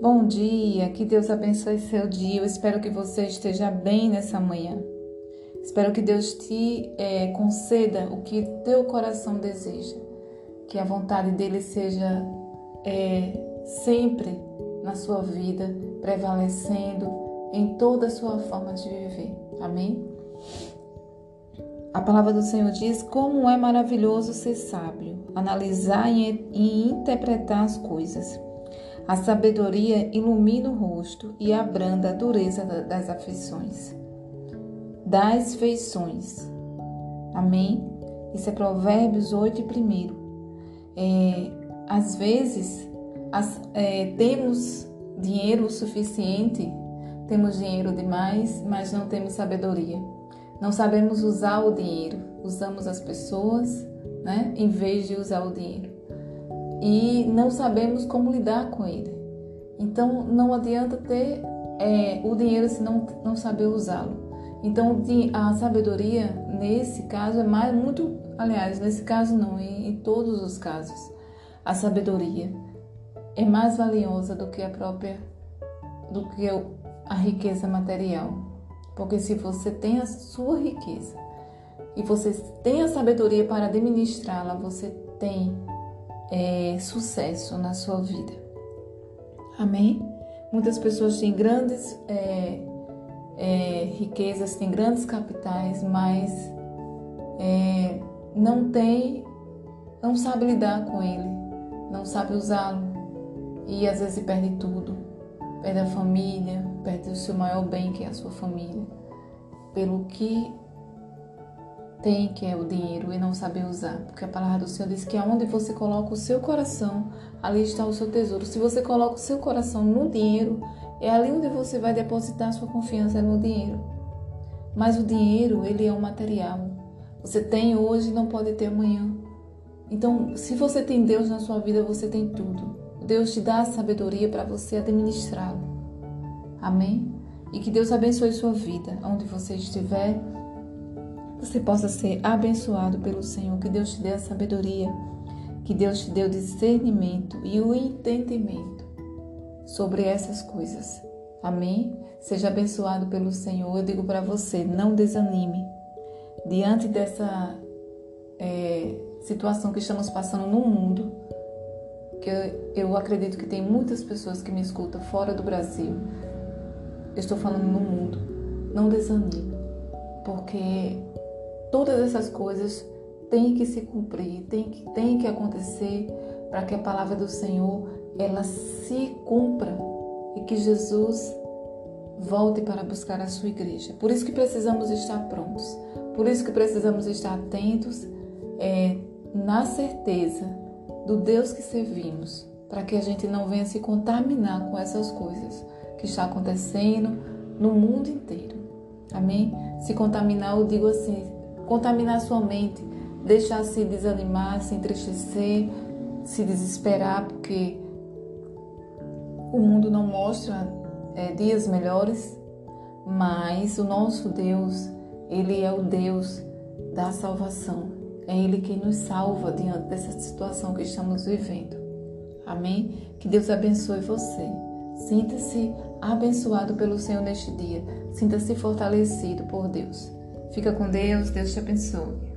bom dia, que Deus abençoe seu dia. Eu espero que você esteja bem nessa manhã. Espero que Deus te é, conceda o que teu coração deseja, que a vontade dele seja é, sempre na sua vida, prevalecendo em toda a sua forma de viver. Amém? A palavra do Senhor diz: Como é maravilhoso ser sábio, analisar e interpretar as coisas. A sabedoria ilumina o rosto e abranda a dureza das afeições. Das feições. Amém? Isso é Provérbios 8 e 1. É, às vezes, as, é, temos dinheiro suficiente, temos dinheiro demais, mas não temos sabedoria. Não sabemos usar o dinheiro, usamos as pessoas, né, em vez de usar o dinheiro. E não sabemos como lidar com ele. Então não adianta ter é, o dinheiro se não, não saber usá-lo. Então a sabedoria nesse caso é mais muito, aliás, nesse caso não, em, em todos os casos, a sabedoria é mais valiosa do que a própria, do que a riqueza material. Porque se você tem a sua riqueza e você tem a sabedoria para administrá-la, você tem é, sucesso na sua vida. Amém? Muitas pessoas têm grandes é, é, riquezas, têm grandes capitais, mas é, não tem, não sabe lidar com ele, não sabe usá-lo e às vezes perde tudo perde a família, perde o seu maior bem, que é a sua família, pelo que tem, que é o dinheiro, e não saber usar. Porque a palavra do Senhor diz que aonde você coloca o seu coração, ali está o seu tesouro. Se você coloca o seu coração no dinheiro, é ali onde você vai depositar sua confiança no dinheiro. Mas o dinheiro, ele é um material. Você tem hoje e não pode ter amanhã. Então, se você tem Deus na sua vida, você tem tudo. Deus te dá a sabedoria para você administrá-lo. Amém? E que Deus abençoe sua vida, onde você estiver, você possa ser abençoado pelo Senhor. Que Deus te dê a sabedoria, que Deus te dê o discernimento e o entendimento sobre essas coisas. Amém? Seja abençoado pelo Senhor. Eu digo para você, não desanime diante dessa é, situação que estamos passando no mundo que eu acredito que tem muitas pessoas que me escutam fora do Brasil. Eu estou falando no mundo. Não desanime, porque todas essas coisas têm que se cumprir, têm que, têm que acontecer para que a palavra do Senhor ela se cumpra e que Jesus volte para buscar a sua igreja. Por isso que precisamos estar prontos, por isso que precisamos estar atentos, é, na certeza do Deus que servimos, para que a gente não venha se contaminar com essas coisas que está acontecendo no mundo inteiro. Amém? Se contaminar, eu digo assim, contaminar sua mente, deixar se desanimar, se entristecer, se desesperar, porque o mundo não mostra é, dias melhores, mas o nosso Deus, Ele é o Deus da salvação. É Ele quem nos salva diante dessa situação que estamos vivendo. Amém? Que Deus abençoe você. Sinta-se abençoado pelo Senhor neste dia. Sinta-se fortalecido por Deus. Fica com Deus. Deus te abençoe.